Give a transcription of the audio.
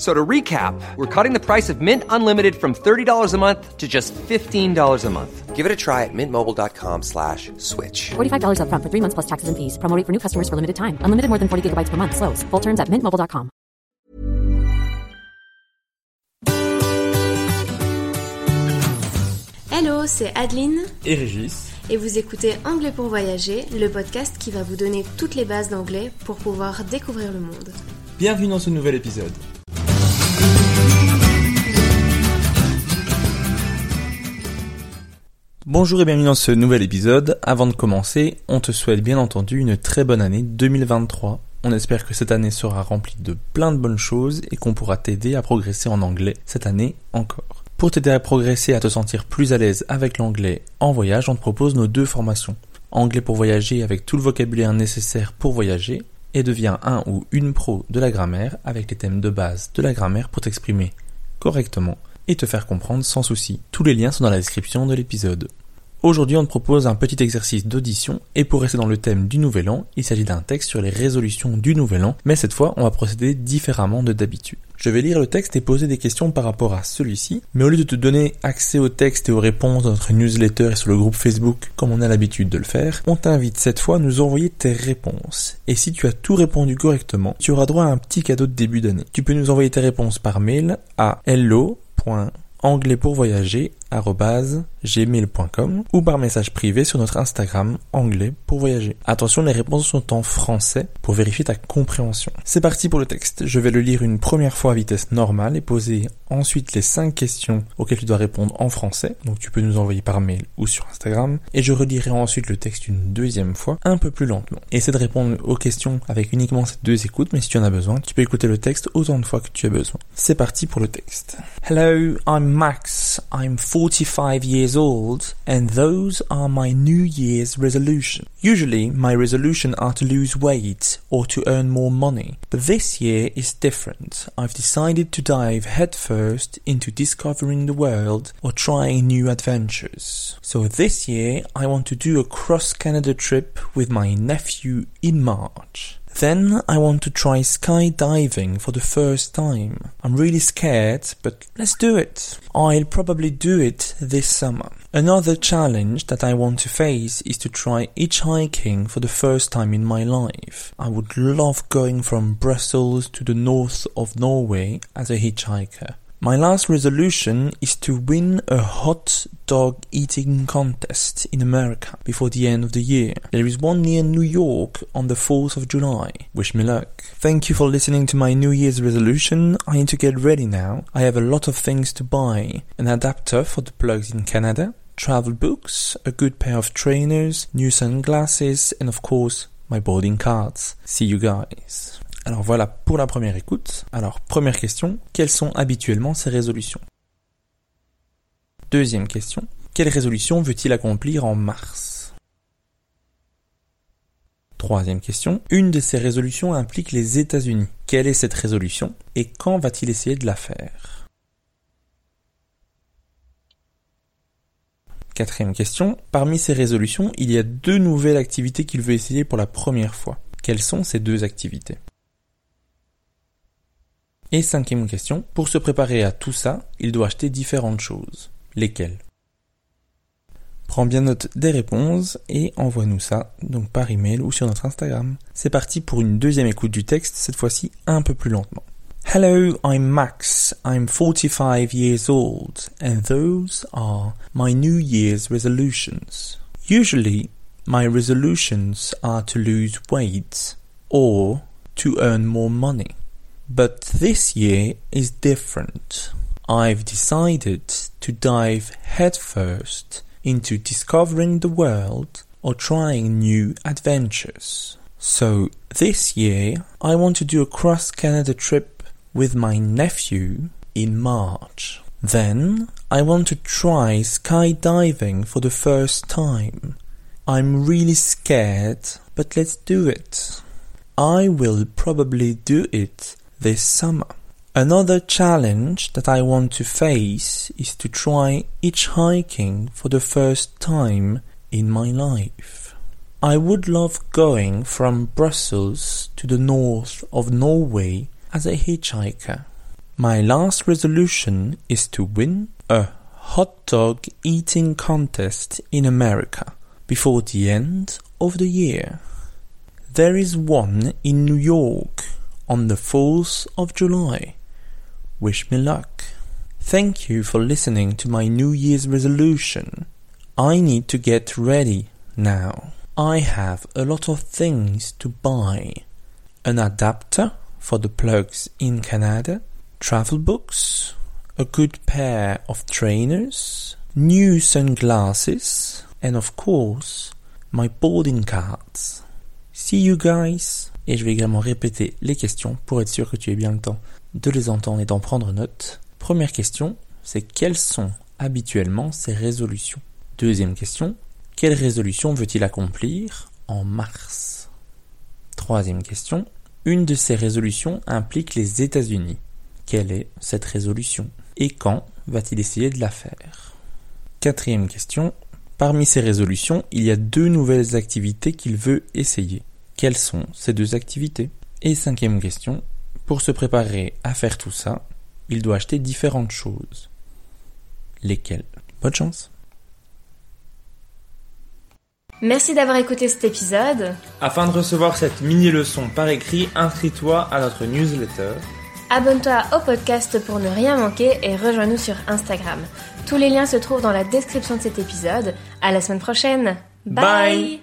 So to recap, we're cutting the price of Mint Unlimited from $30 a month to just $15 a month. Give it a try at mintmobile.com slash switch. $45 upfront for three months plus taxes and fees. Promo rate for new customers for limited time. Unlimited more than 40 gigabytes per month. Slows. Full terms at mintmobile.com. Hello, c'est Adeline et Régis. et vous écoutez Anglais pour voyager, le podcast qui va vous donner toutes les bases d'anglais pour pouvoir découvrir le monde. Bienvenue dans ce nouvel épisode. Bonjour et bienvenue dans ce nouvel épisode. Avant de commencer, on te souhaite bien entendu une très bonne année 2023. On espère que cette année sera remplie de plein de bonnes choses et qu'on pourra t'aider à progresser en anglais cette année encore. Pour t'aider à progresser et à te sentir plus à l'aise avec l'anglais en voyage, on te propose nos deux formations. Anglais pour voyager avec tout le vocabulaire nécessaire pour voyager et deviens un ou une pro de la grammaire avec les thèmes de base de la grammaire pour t'exprimer correctement et te faire comprendre sans souci. Tous les liens sont dans la description de l'épisode. Aujourd'hui, on te propose un petit exercice d'audition et pour rester dans le thème du nouvel an, il s'agit d'un texte sur les résolutions du nouvel an, mais cette fois, on va procéder différemment de d'habitude. Je vais lire le texte et poser des questions par rapport à celui-ci, mais au lieu de te donner accès au texte et aux réponses dans notre newsletter et sur le groupe Facebook comme on a l'habitude de le faire, on t'invite cette fois à nous envoyer tes réponses. Et si tu as tout répondu correctement, tu auras droit à un petit cadeau de début d'année. Tu peux nous envoyer tes réponses par mail à hello.anglaispoursvoyager@gmail.com ou par message privé sur notre Instagram anglais pour voyager. Attention, les réponses sont en français pour vérifier ta compréhension. C'est parti pour le texte. Je vais le lire une première fois à vitesse normale et poser ensuite les 5 questions auxquelles tu dois répondre en français. Donc tu peux nous envoyer par mail ou sur Instagram et je relirai ensuite le texte une deuxième fois un peu plus lentement. Essaie de répondre aux questions avec uniquement ces deux écoutes, mais si tu en as besoin, tu peux écouter le texte autant de fois que tu as besoin. C'est parti pour le texte. Hello, I'm Max. I'm 45 years old and those are my New Year's resolutions. Usually my resolutions are to lose weight or to earn more money, but this year is different. I've decided to dive headfirst into discovering the world or trying new adventures. So this year I want to do a cross Canada trip with my nephew in March. Then I want to try skydiving for the first time. I'm really scared, but let's do it. I'll probably do it this summer. Another challenge that I want to face is to try hitchhiking for the first time in my life. I would love going from Brussels to the north of Norway as a hitchhiker. My last resolution is to win a hot dog eating contest in America before the end of the year. There is one near New York on the 4th of July. Wish me luck. Thank you for listening to my New Year's resolution. I need to get ready now. I have a lot of things to buy. An adapter for the plugs in Canada, travel books, a good pair of trainers, new sunglasses, and of course, my boarding cards. See you guys. Alors voilà pour la première écoute. Alors première question, quelles sont habituellement ses résolutions? Deuxième question, quelle résolution veut-il accomplir en mars? Troisième question, une de ces résolutions implique les États-Unis. Quelle est cette résolution et quand va-t-il essayer de la faire? Quatrième question, parmi ces résolutions, il y a deux nouvelles activités qu'il veut essayer pour la première fois. Quelles sont ces deux activités? Et cinquième question, pour se préparer à tout ça, il doit acheter différentes choses. Lesquelles? Prends bien note des réponses et envoie-nous ça donc par email ou sur notre Instagram. C'est parti pour une deuxième écoute du texte, cette fois-ci un peu plus lentement. Hello, I'm Max. I'm 45 years old and those are my New Year's resolutions. Usually, my resolutions are to lose weight or to earn more money. But this year is different. I've decided to dive headfirst into discovering the world or trying new adventures. So this year I want to do a cross Canada trip with my nephew in March. Then I want to try skydiving for the first time. I'm really scared, but let's do it. I will probably do it this summer. Another challenge that I want to face is to try hitchhiking for the first time in my life. I would love going from Brussels to the north of Norway as a hitchhiker. My last resolution is to win a hot dog eating contest in America before the end of the year. There is one in New York on the 4th of July. Wish me luck. Thank you for listening to my New Year's resolution. I need to get ready now. I have a lot of things to buy. An adapter for the plugs in Canada, travel books, a good pair of trainers, new sunglasses, and of course, my boarding cards. See you guys. Et je vais également répéter les questions pour être sûr que tu aies bien le temps de les entendre et d'en prendre note. Première question, c'est quelles sont habituellement ses résolutions? Deuxième question, quelle résolution veut-il accomplir en mars? Troisième question, une de ces résolutions implique les États-Unis. Quelle est cette résolution? Et quand va-t-il essayer de la faire? Quatrième question, parmi ces résolutions, il y a deux nouvelles activités qu'il veut essayer. Quelles sont ces deux activités Et cinquième question, pour se préparer à faire tout ça, il doit acheter différentes choses. Lesquelles? Bonne chance Merci d'avoir écouté cet épisode. Afin de recevoir cette mini-leçon par écrit, inscris-toi à notre newsletter. Abonne-toi au podcast pour ne rien manquer et rejoins-nous sur Instagram. Tous les liens se trouvent dans la description de cet épisode. À la semaine prochaine. Bye.